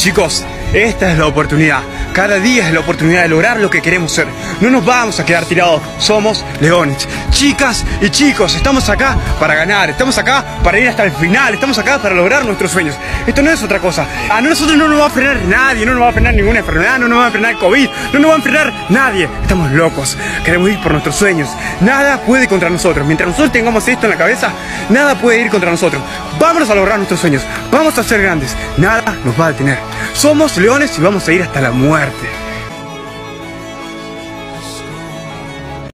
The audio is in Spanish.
Chicos, esta es la oportunidad. Cada día es la oportunidad de lograr lo que queremos ser. No nos vamos a quedar tirados. Somos leones. Chicas y chicos, estamos acá para ganar. Estamos acá para ir hasta el final. Estamos acá para lograr nuestros sueños. Esto no es otra cosa. A nosotros no nos va a frenar nadie. No nos va a frenar ninguna enfermedad. No nos va a frenar COVID. No nos va a frenar nadie. Estamos locos. Queremos ir por nuestros sueños. Nada puede contra nosotros. Mientras nosotros tengamos esto en la cabeza, nada puede ir contra nosotros. Vámonos a lograr nuestros sueños. Vamos a ser grandes. Nada nos va a detener. Somos leones y vamos a ir hasta la muerte.